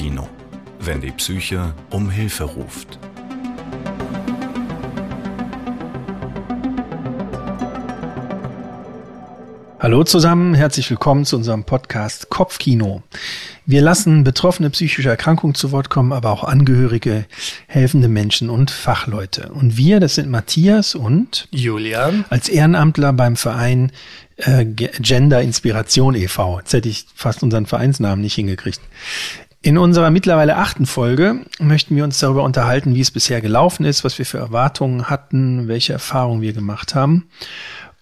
Kopfkino, wenn die Psyche um Hilfe ruft. Hallo zusammen, herzlich willkommen zu unserem Podcast Kopfkino. Wir lassen Betroffene psychischer Erkrankungen zu Wort kommen, aber auch Angehörige, helfende Menschen und Fachleute. Und wir, das sind Matthias und Julian als Ehrenamtler beim Verein äh, Gender Inspiration e.V. Jetzt hätte ich fast unseren Vereinsnamen nicht hingekriegt. In unserer mittlerweile achten Folge möchten wir uns darüber unterhalten, wie es bisher gelaufen ist, was wir für Erwartungen hatten, welche Erfahrungen wir gemacht haben.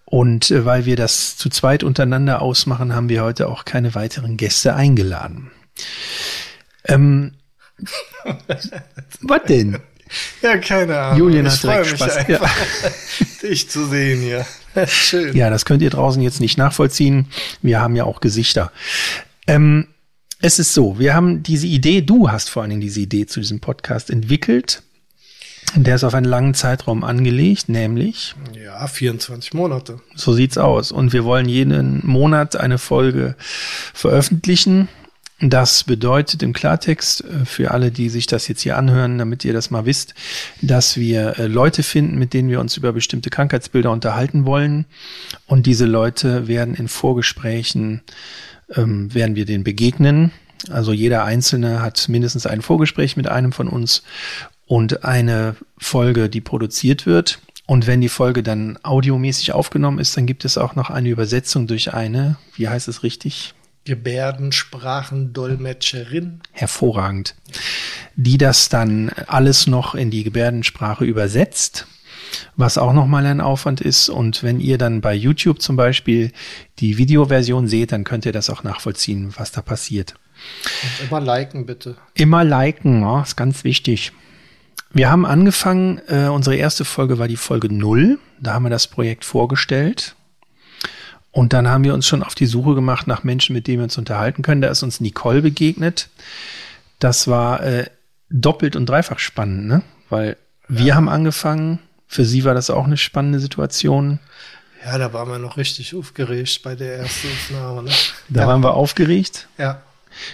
Und äh, weil wir das zu zweit untereinander ausmachen, haben wir heute auch keine weiteren Gäste eingeladen. Ähm, was denn? Ja, keine Ahnung. Julian ich hat direkt mich Spaß. einfach, dich zu sehen hier. Schön. Ja, das könnt ihr draußen jetzt nicht nachvollziehen. Wir haben ja auch Gesichter. Ähm, es ist so, wir haben diese Idee, du hast vor allen Dingen diese Idee zu diesem Podcast entwickelt. Der ist auf einen langen Zeitraum angelegt, nämlich, Ja, 24 Monate. so sieht's aus. Und wir wollen jeden Monat eine Folge veröffentlichen. Das bedeutet im Klartext äh, für alle, die sich das jetzt hier anhören, damit ihr das mal wisst, dass wir äh, Leute finden, mit denen wir uns über bestimmte Krankheitsbilder unterhalten wollen. Und diese Leute werden in Vorgesprächen, ähm, werden wir denen begegnen. Also jeder Einzelne hat mindestens ein Vorgespräch mit einem von uns und eine Folge, die produziert wird. Und wenn die Folge dann audiomäßig aufgenommen ist, dann gibt es auch noch eine Übersetzung durch eine, wie heißt es richtig? Gebärdensprachendolmetscherin. hervorragend, die das dann alles noch in die Gebärdensprache übersetzt, was auch nochmal ein Aufwand ist. Und wenn ihr dann bei YouTube zum Beispiel die Videoversion seht, dann könnt ihr das auch nachvollziehen, was da passiert. Und immer liken bitte. Immer liken, ja, ist ganz wichtig. Wir haben angefangen, äh, unsere erste Folge war die Folge null. Da haben wir das Projekt vorgestellt. Und dann haben wir uns schon auf die Suche gemacht nach Menschen, mit denen wir uns unterhalten können. Da ist uns Nicole begegnet. Das war äh, doppelt und dreifach spannend, ne? Weil wir haben angefangen. Für sie war das auch eine spannende Situation. Ja, da waren wir noch richtig aufgeregt bei der ersten Aufnahme. Ne? Da ja. waren wir aufgeregt. Ja.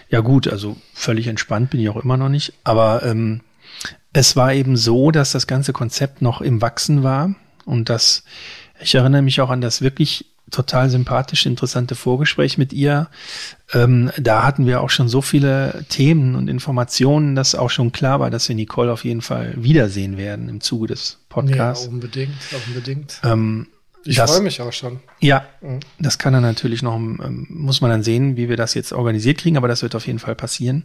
Ja gut, also völlig entspannt bin ich auch immer noch nicht. Aber ähm, es war eben so, dass das ganze Konzept noch im Wachsen war und dass ich erinnere mich auch an das wirklich total sympathische, interessante Vorgespräch mit ihr. Ähm, da hatten wir auch schon so viele Themen und Informationen, dass auch schon klar war, dass wir Nicole auf jeden Fall wiedersehen werden im Zuge des ja, Podcasts. unbedingt, unbedingt. ähm, Ich freue mich auch schon. ja, Mhm. das kann dann natürlich noch, ähm, muss man dann sehen, wie wir das jetzt organisiert kriegen, aber das wird auf jeden Fall passieren.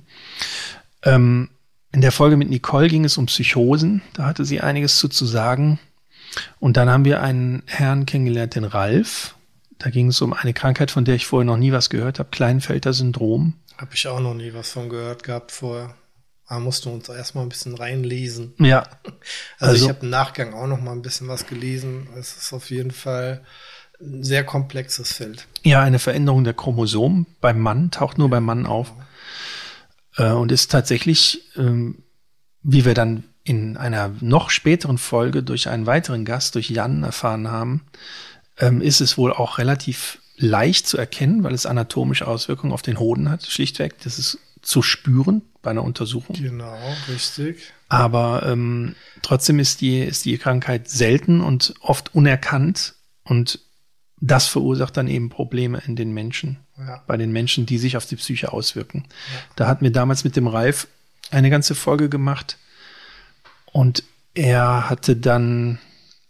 Ähm, in der Folge mit Nicole ging es um Psychosen, da hatte sie einiges zu, zu sagen. Und dann haben wir einen Herrn kennengelernt, den Ralf. Da ging es um eine Krankheit, von der ich vorher noch nie was gehört habe, Kleinfelder Syndrom. Habe ich auch noch nie was von gehört gehabt vorher. Da mussten wir uns erstmal ein bisschen reinlesen. Ja, Also, Also- ich habe im Nachgang auch noch mal ein bisschen was gelesen. Es ist auf jeden Fall ein sehr komplexes Feld. ja, eine Veränderung der Chromosomen beim Mann, taucht nur beim Mann auf. Äh, und ist tatsächlich, ähm, wie wir dann in einer noch späteren Folge durch einen weiteren Gast, durch Jan, erfahren haben, ähm, ist es wohl auch relativ leicht zu erkennen, weil es anatomische Auswirkungen auf den Hoden hat, schlichtweg. Das ist zu spüren bei einer Untersuchung. Genau, richtig. Aber ähm, trotzdem ist die, ist die Krankheit selten und oft unerkannt und das verursacht dann eben Probleme in den Menschen Ja. bei den Menschen, die sich auf die Psyche auswirken. Da hatten wir damals mit dem Ralf eine ganze Folge gemacht und er hatte dann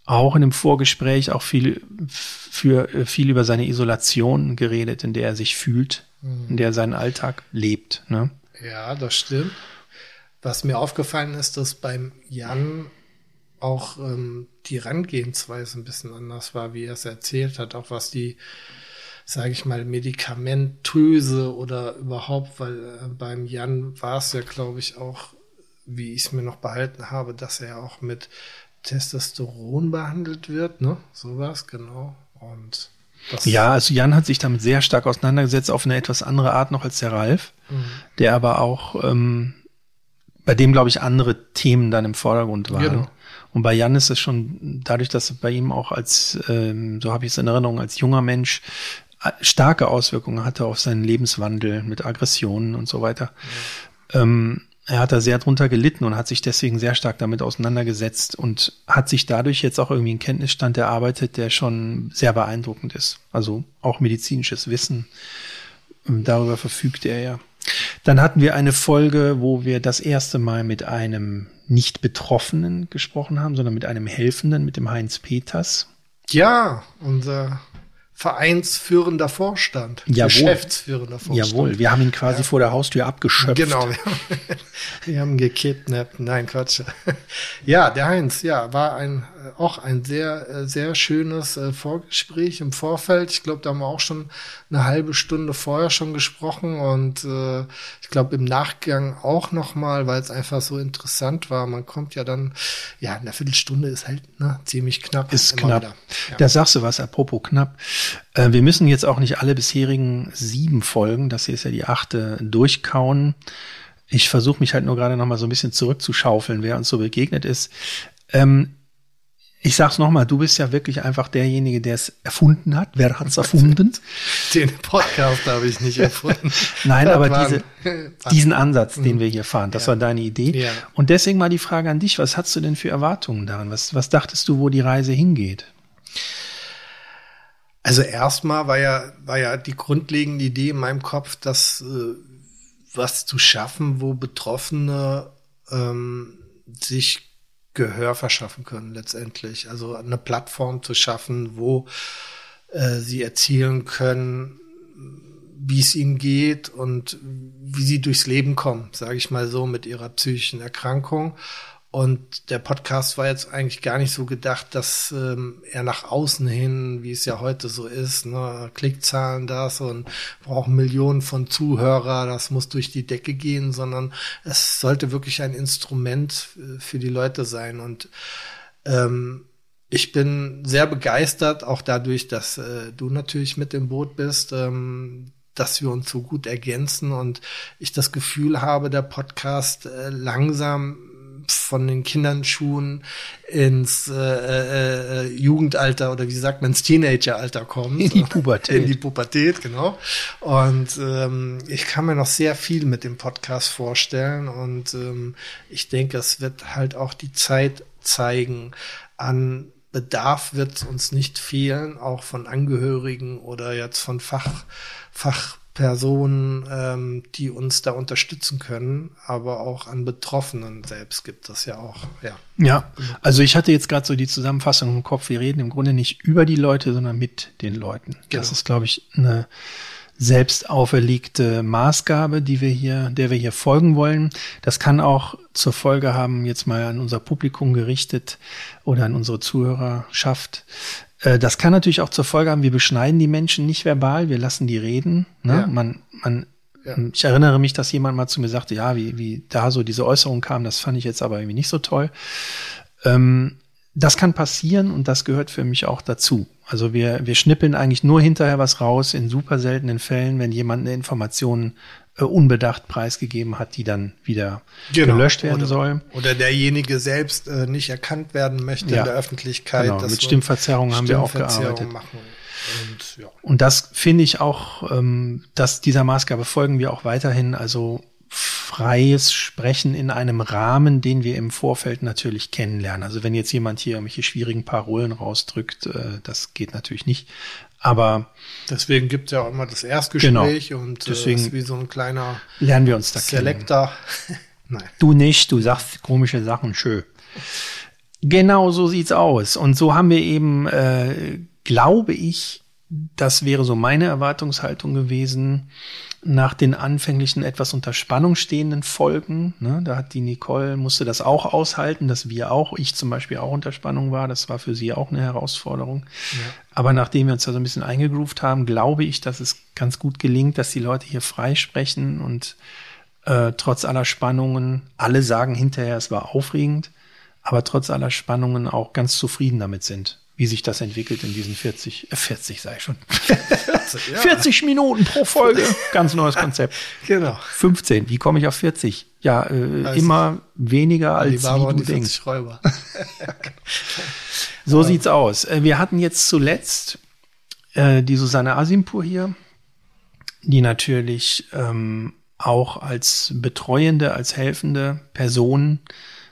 auch in dem Vorgespräch auch viel für äh, viel über seine Isolation geredet, in der er sich fühlt, in der er seinen Alltag lebt. Ne? Ja, das stimmt. Was mir aufgefallen ist, dass beim Jan auch ähm, die Herangehensweise ein bisschen anders war, wie er es erzählt hat, auch was die, sage ich mal, medikamentöse oder überhaupt, weil äh, beim Jan war es ja, glaube ich, auch, wie ich es mir noch behalten habe, dass er auch mit Testosteron behandelt wird, ne? So war es, genau. Und das, Ja, also Jan hat sich damit sehr stark auseinandergesetzt, auf eine etwas andere Art noch als der Ralf, der aber auch, ähm, bei dem, glaube ich, andere Themen dann im Vordergrund waren. Genau. Und bei Jan ist es schon dadurch, dass bei ihm auch als, ähm, so habe ich es in Erinnerung, als junger Mensch äh, starke Auswirkungen hatte auf seinen Lebenswandel mit Aggressionen und so weiter. Ähm, er hat da sehr drunter gelitten und hat sich deswegen sehr stark damit auseinandergesetzt und hat sich dadurch jetzt auch irgendwie einen Kenntnisstand erarbeitet, der schon sehr beeindruckend ist. Also auch medizinisches Wissen, ähm, darüber verfügt er ja. Dann hatten wir eine Folge, wo wir das erste Mal mit einem nicht Betroffenen gesprochen haben, sondern mit einem Helfenden, mit dem Heinz Peters. Ja, unser vereinsführender Vorstand, Jawohl. geschäftsführender Vorstand. Jawohl, wir haben ihn quasi ja. vor der Haustür abgeschöpft. Genau, wir haben, wir haben gekidnappt. Nein, Quatsch. Ja, der Heinz, ja, war ein auch ein sehr sehr schönes äh, Vorgespräch im Vorfeld. Ich glaube, da haben wir auch schon eine halbe Stunde vorher schon gesprochen und äh, ich glaube im Nachgang auch noch mal, weil es einfach so interessant war. Man kommt ja dann, ja, in der Viertelstunde ist halt ne, ziemlich knapp. Ist knapp. Ja. Da sagst du was, apropos knapp. Äh, wir müssen jetzt auch nicht alle bisherigen sieben Folgen, das hier ist ja die achte, durchkauen. Ich versuche mich halt nur gerade noch mal so ein bisschen zurückzuschaufeln, wer uns so begegnet ist. Ähm, ich sag's nochmal, du bist ja wirklich einfach derjenige, der es erfunden hat. Wer hat's erfunden? Den Podcast habe ich nicht erfunden. Nein, das aber diese, diesen Ansatz, den mhm. wir hier fahren, das ja. war deine Idee. Ja. Und deswegen mal die Frage an dich, was hast du denn für Erwartungen daran? Was, was dachtest du, wo die Reise hingeht? Also erstmal war ja, war ja die grundlegende Idee in meinem Kopf, dass äh, was zu schaffen, wo Betroffene ähm, sich Gehör verschaffen können letztendlich. Also eine Plattform zu schaffen, wo äh, sie erzählen können, wie es ihnen geht und wie sie durchs Leben kommen, sage ich mal so, mit ihrer psychischen Erkrankung und der Podcast war jetzt eigentlich gar nicht so gedacht, dass ähm, er nach außen hin, wie es ja heute so ist, ne, Klickzahlen das und brauchen Millionen von Zuhörer, das muss durch die Decke gehen, sondern es sollte wirklich ein Instrument äh, für die Leute sein. Und ähm, ich bin sehr begeistert, auch dadurch, dass äh, du natürlich mit im Boot bist, ähm, dass wir uns so gut ergänzen und ich das Gefühl habe, der Podcast äh, langsam von den Kinderschuhen ins äh, äh, äh, Jugendalter oder wie sagt man, ins Teenageralter kommt. In die Pubertät. In die Pubertät, genau. Und ähm, ich kann mir noch sehr viel mit dem Podcast vorstellen und ähm, ich denke, es wird halt auch die Zeit zeigen. An Bedarf wird uns nicht fehlen, auch von Angehörigen oder jetzt von Fach, Fach Personen, ähm, die uns da unterstützen können, aber auch an Betroffenen selbst gibt es ja auch. Ja, ja also ich hatte jetzt gerade so die Zusammenfassung im Kopf, wir reden im Grunde nicht über die Leute, sondern mit den Leuten. Genau. Das ist, glaube ich, eine selbst auferlegte Maßgabe, die wir hier, der wir hier folgen wollen. Das kann auch zur Folge haben, jetzt mal an unser Publikum gerichtet oder an unsere Zuhörerschaft, das kann natürlich auch zur Folge haben, wir beschneiden die Menschen nicht verbal, wir lassen die reden. Ne? Ja. Man, man, ja. Ich erinnere mich, dass jemand mal zu mir sagte, ja, wie, wie da so diese Äußerung kam, das fand ich jetzt aber irgendwie nicht so toll. Ähm, das kann passieren und das gehört für mich auch dazu. Also wir, wir schnippeln eigentlich nur hinterher was raus in super seltenen Fällen, wenn jemand eine Information äh, unbedacht preisgegeben hat, die dann wieder genau. gelöscht werden oder, soll. Oder derjenige selbst äh, nicht erkannt werden möchte ja. in der Öffentlichkeit. Genau. Mit Stimmverzerrung haben wir auch gearbeitet. Machen. Und, ja. und das finde ich auch, ähm, dass dieser Maßgabe folgen wir auch weiterhin. Also freies Sprechen in einem Rahmen, den wir im Vorfeld natürlich kennenlernen. Also wenn jetzt jemand hier irgendwelche schwierigen Parolen rausdrückt, äh, das geht natürlich nicht. Aber deswegen gibt es ja auch immer das Erstgespräch genau, und äh, deswegen ist wie so ein kleiner lernen wir uns da Selector. Nein. Du nicht, du sagst komische Sachen, schön. Genau so sieht's aus. Und so haben wir eben, äh, glaube ich, das wäre so meine Erwartungshaltung gewesen, nach den anfänglichen etwas unter Spannung stehenden Folgen. Ne, da hat die Nicole, musste das auch aushalten, dass wir auch, ich zum Beispiel auch unter Spannung war. Das war für sie auch eine Herausforderung. Ja. Aber nachdem wir uns da so ein bisschen eingegroovt haben, glaube ich, dass es ganz gut gelingt, dass die Leute hier frei sprechen und äh, trotz aller Spannungen, alle sagen hinterher, es war aufregend, aber trotz aller Spannungen auch ganz zufrieden damit sind wie sich das entwickelt in diesen 40, äh 40 sei ich schon. 40, ja. 40 Minuten pro Folge. Ganz neues Konzept. genau. 15. Wie komme ich auf 40? Ja, äh, also immer weniger als wie du denkst. Räuber. so sieht's aus. Äh, wir hatten jetzt zuletzt äh, die Susanne Asimpur hier, die natürlich ähm, auch als betreuende, als helfende Person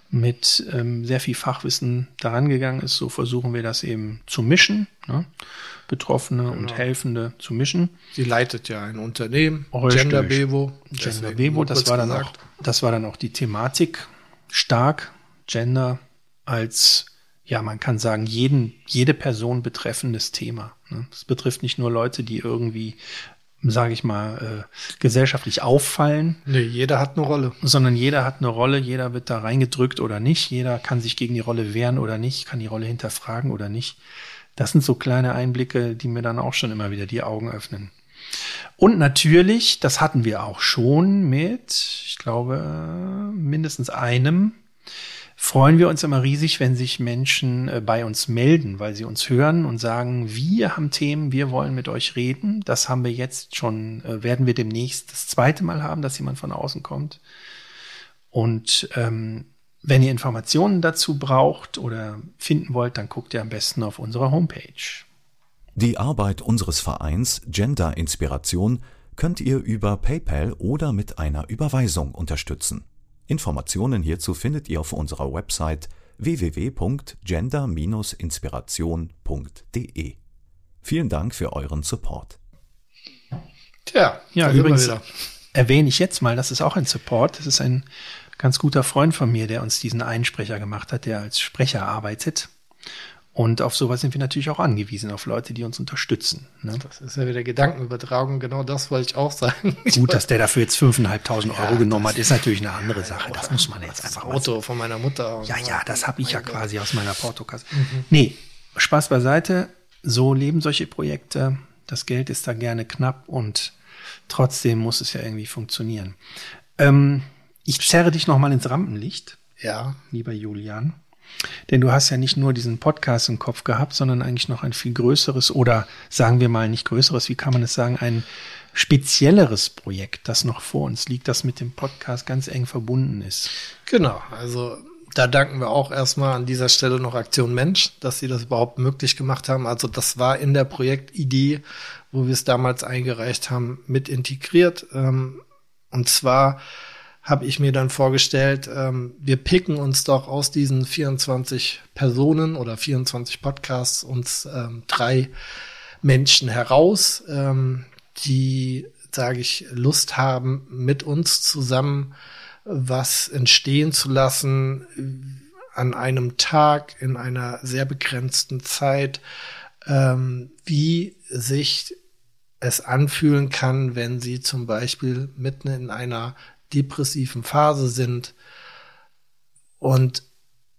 mit ähm, sehr viel Fachwissen daran gegangen ist. So versuchen wir das eben zu mischen, ne? Betroffene genau. und Helfende zu mischen. Sie leitet ja ein Unternehmen, Richtig. Gender Bevo. Gender Bevo, das war dann auch, das war dann auch die Thematik stark Gender als ja, man kann sagen, jeden, jede Person betreffendes Thema. Ne? Es betrifft nicht nur Leute, die irgendwie sage ich mal, äh, gesellschaftlich auffallen. Nee, jeder hat eine Rolle. Sondern jeder hat eine Rolle, jeder wird da reingedrückt oder nicht, jeder kann sich gegen die Rolle wehren oder nicht, kann die Rolle hinterfragen oder nicht. Das sind so kleine Einblicke, die mir dann auch schon immer wieder die Augen öffnen. Und natürlich, das hatten wir auch schon mit, ich glaube, mindestens einem freuen wir uns immer riesig, wenn sich Menschen äh, bei uns melden, weil sie uns hören und sagen, wir haben Themen, wir wollen mit euch reden. Das haben wir jetzt schon, äh, werden wir demnächst das zweite Mal haben, dass jemand von außen kommt. Und ähm, wenn ihr Informationen dazu braucht oder finden wollt, dann guckt ihr am besten auf unserer Homepage. Die Arbeit unseres Vereins Gender Inspiration könnt ihr über PayPal oder mit einer Überweisung unterstützen. Informationen hierzu findet ihr auf unserer Website www.gender-inspiration.de. Vielen Dank für euren Support. Tja, ja, übrigens erwähne ich jetzt mal, das ist auch ein Support. Das ist ein ganz guter Freund von mir, der uns diesen Einsprecher gemacht hat, der als Sprecher arbeitet. Und auf sowas sind wir natürlich auch angewiesen, auf Leute, die uns unterstützen. Ne? Das ist ja wieder Gedankenübertragung, genau das wollte ich auch sagen. Gut, dass der dafür jetzt 5.500 Euro ja, genommen hat, ist natürlich eine andere Sache. Das muss man jetzt einfach mal Auto von meiner Mutter. Ja, ja, das habe ich ja quasi aus meiner Portokasse. Mhm. Nee, Spaß beiseite. So leben solche Projekte. Das Geld ist da gerne knapp und trotzdem muss es ja irgendwie funktionieren. Ähm, ich zerre dich noch mal ins Rampenlicht. Ja. Lieber Julian. Denn du hast ja nicht nur diesen Podcast im Kopf gehabt, sondern eigentlich noch ein viel größeres oder sagen wir mal nicht größeres, wie kann man es sagen, ein spezielleres Projekt, das noch vor uns liegt, das mit dem Podcast ganz eng verbunden ist. Genau, also da danken wir auch erstmal an dieser Stelle noch Aktion Mensch, dass sie das überhaupt möglich gemacht haben. Also das war in der Projektidee, wo wir es damals eingereicht haben, mit integriert. Ähm, und zwar habe ich mir dann vorgestellt, ähm, wir picken uns doch aus diesen 24 Personen oder 24 Podcasts uns ähm, drei Menschen heraus, ähm, die, sage ich, Lust haben, mit uns zusammen was entstehen zu lassen an einem Tag in einer sehr begrenzten Zeit, ähm, wie sich es anfühlen kann, wenn sie zum Beispiel mitten in einer depressiven Phase sind und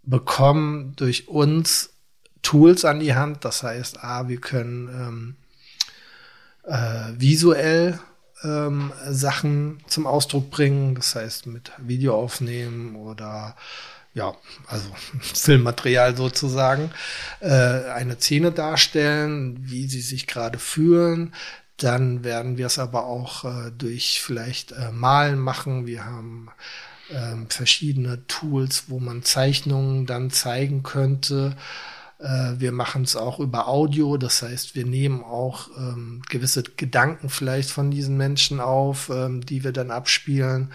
bekommen durch uns Tools an die Hand. Das heißt, A, wir können ähm, äh, visuell ähm, Sachen zum Ausdruck bringen, das heißt mit Video aufnehmen oder ja, also Filmmaterial sozusagen, äh, eine Szene darstellen, wie sie sich gerade fühlen, dann werden wir es aber auch äh, durch vielleicht äh, Malen machen. Wir haben ähm, verschiedene Tools, wo man Zeichnungen dann zeigen könnte. Äh, wir machen es auch über Audio, das heißt, wir nehmen auch ähm, gewisse Gedanken vielleicht von diesen Menschen auf, ähm, die wir dann abspielen.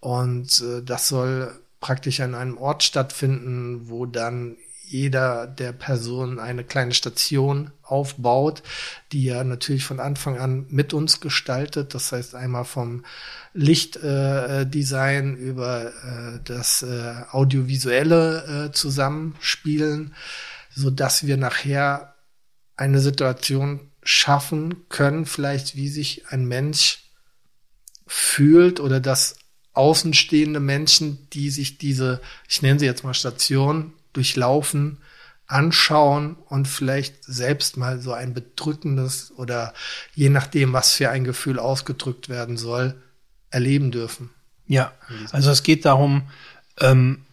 Und äh, das soll praktisch an einem Ort stattfinden, wo dann jeder der Personen eine kleine Station aufbaut, die ja natürlich von Anfang an mit uns gestaltet. Das heißt einmal vom Lichtdesign äh, über äh, das äh, audiovisuelle äh, Zusammenspielen, so dass wir nachher eine Situation schaffen können, vielleicht wie sich ein Mensch fühlt oder dass außenstehende Menschen, die sich diese, ich nenne sie jetzt mal Station, durchlaufen, anschauen und vielleicht selbst mal so ein bedrückendes oder je nachdem, was für ein Gefühl ausgedrückt werden soll, erleben dürfen. Ja, also es geht darum, ähm,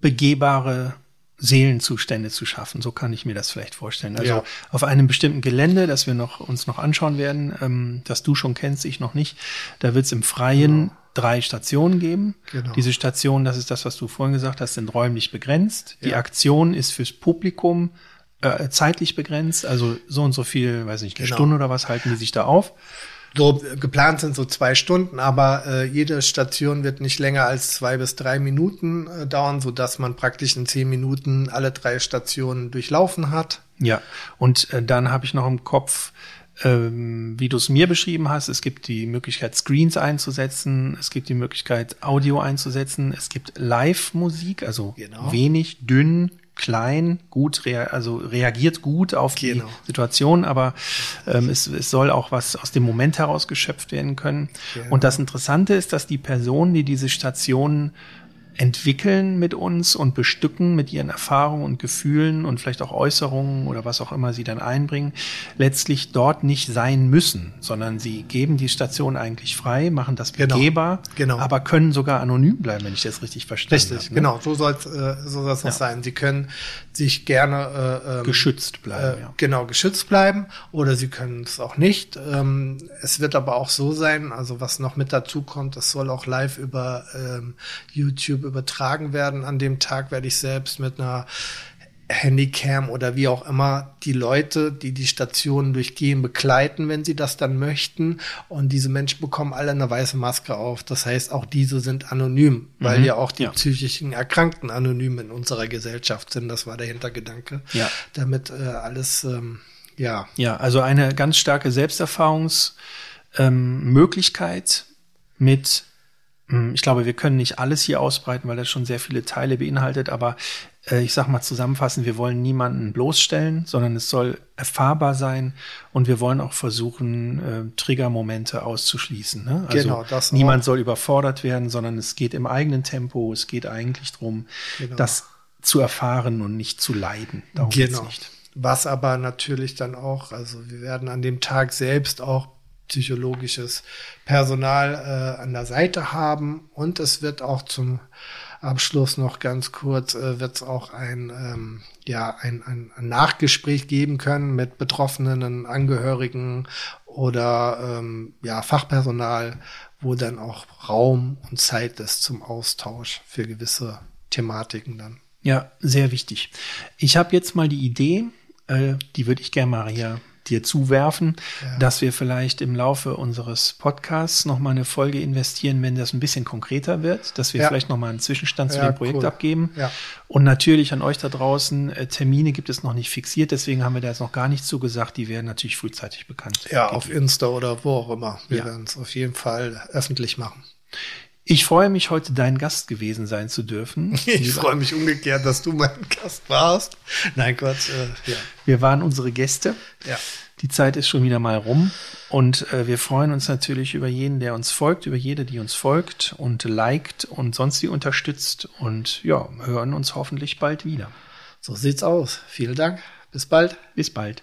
begehbare Seelenzustände zu schaffen. So kann ich mir das vielleicht vorstellen. Also ja. auf einem bestimmten Gelände, das wir noch, uns noch anschauen werden, ähm, das du schon kennst, ich noch nicht, da wird es im Freien genau drei Stationen geben. Genau. Diese Stationen, das ist das, was du vorhin gesagt hast, sind räumlich begrenzt. Ja. Die Aktion ist fürs Publikum äh, zeitlich begrenzt, also so und so viel, weiß nicht, eine genau. Stunde oder was halten die sich da auf. So geplant sind so zwei Stunden, aber äh, jede Station wird nicht länger als zwei bis drei Minuten äh, dauern, so dass man praktisch in zehn Minuten alle drei Stationen durchlaufen hat. Ja, und äh, dann habe ich noch im Kopf, ähm, wie du es mir beschrieben hast, es gibt die Möglichkeit, Screens einzusetzen, es gibt die Möglichkeit, Audio einzusetzen, es gibt Live-Musik, also Genau. wenig, dünn, klein, gut, rea also reagiert gut auf Genau. die Situation, aber ähm, es, es soll auch was aus dem Moment heraus geschöpft werden können. Genau. Und das Interessante ist, dass die Personen, die diese Stationen entwickeln mit uns und bestücken mit ihren Erfahrungen und Gefühlen und vielleicht auch Äußerungen oder was auch immer sie dann einbringen, letztlich dort nicht sein müssen, sondern sie geben die Station eigentlich frei, machen das Genau. begehbar, Genau. aber können sogar anonym bleiben, wenn ich das richtig verstanden Richtig, habe. ne? genau, so soll es äh, so noch sein. Sie können sich gerne äh, ähm, Geschützt bleiben, äh, ja. genau geschützt bleiben oder sie können es auch nicht. Ähm, es wird aber auch so sein, also was noch mit dazu kommt, es soll auch live über ähm, YouTube übertragen werden. An dem Tag werde ich selbst mit einer Handycam oder wie auch immer die Leute, die die Stationen durchgehen, begleiten, wenn sie das dann möchten. Und diese Menschen bekommen alle eine weiße Maske auf. Das heißt, auch diese sind anonym, weil Mhm. ja auch die Ja. psychischen Erkrankten anonym in unserer Gesellschaft sind. Das war der Hintergedanke. Ja. Damit äh, alles, ähm, ja, Ja, also eine ganz starke Selbsterfahrungsmöglichkeit ähm, mit, ich glaube, wir können nicht alles hier ausbreiten, weil das schon sehr viele Teile beinhaltet, aber äh, ich sag mal zusammenfassend, wir wollen niemanden bloßstellen, sondern es soll erfahrbar sein und wir wollen auch versuchen, äh, Triggermomente auszuschließen. Ne? Also Genau, das niemand auch. soll überfordert werden, sondern es geht im eigenen Tempo, es geht eigentlich darum, Genau. das zu erfahren und nicht zu leiden. Darum geht's Genau. nicht. Was aber natürlich dann auch, also wir werden an dem Tag selbst auch psychologisches Personal äh, an der Seite haben und es wird auch zum Abschluss noch ganz kurz, äh, wird es auch ein, ähm, ja, ein, ein, Nachgespräch geben können mit betroffenen Angehörigen oder ähm, ja, Fachpersonal, wo dann auch Raum und Zeit ist zum Austausch für gewisse Thematiken dann. Ja, sehr wichtig. Ich habe jetzt mal die Idee, äh, die würde ich gerne hier dir zuwerfen, Ja. dass wir vielleicht im Laufe unseres Podcasts noch mal eine Folge investieren, wenn das ein bisschen konkreter wird, dass wir Ja. vielleicht noch mal einen Zwischenstand zu Ja, dem Projekt cool. abgeben. Und natürlich an euch da draußen, äh, Termine gibt es noch nicht fixiert, deswegen haben wir da jetzt noch gar nicht zugesagt, die werden natürlich frühzeitig bekannt. Ja, auf Insta oder wo auch immer. Wir werden es auf jeden Fall öffentlich machen. Ich freue mich, heute dein Gast gewesen sein zu dürfen. Ich freue mich umgekehrt, dass du mein Gast warst. Nein, Gott, äh, ja. Wir waren unsere Gäste. Ja. Die Zeit ist schon wieder mal rum und äh, wir freuen uns natürlich über jeden, der uns folgt, über jede, die uns folgt und liked und sonst die unterstützt und ja, hören uns hoffentlich bald wieder. So sieht's aus. Vielen Dank. Bis bald. Bis bald.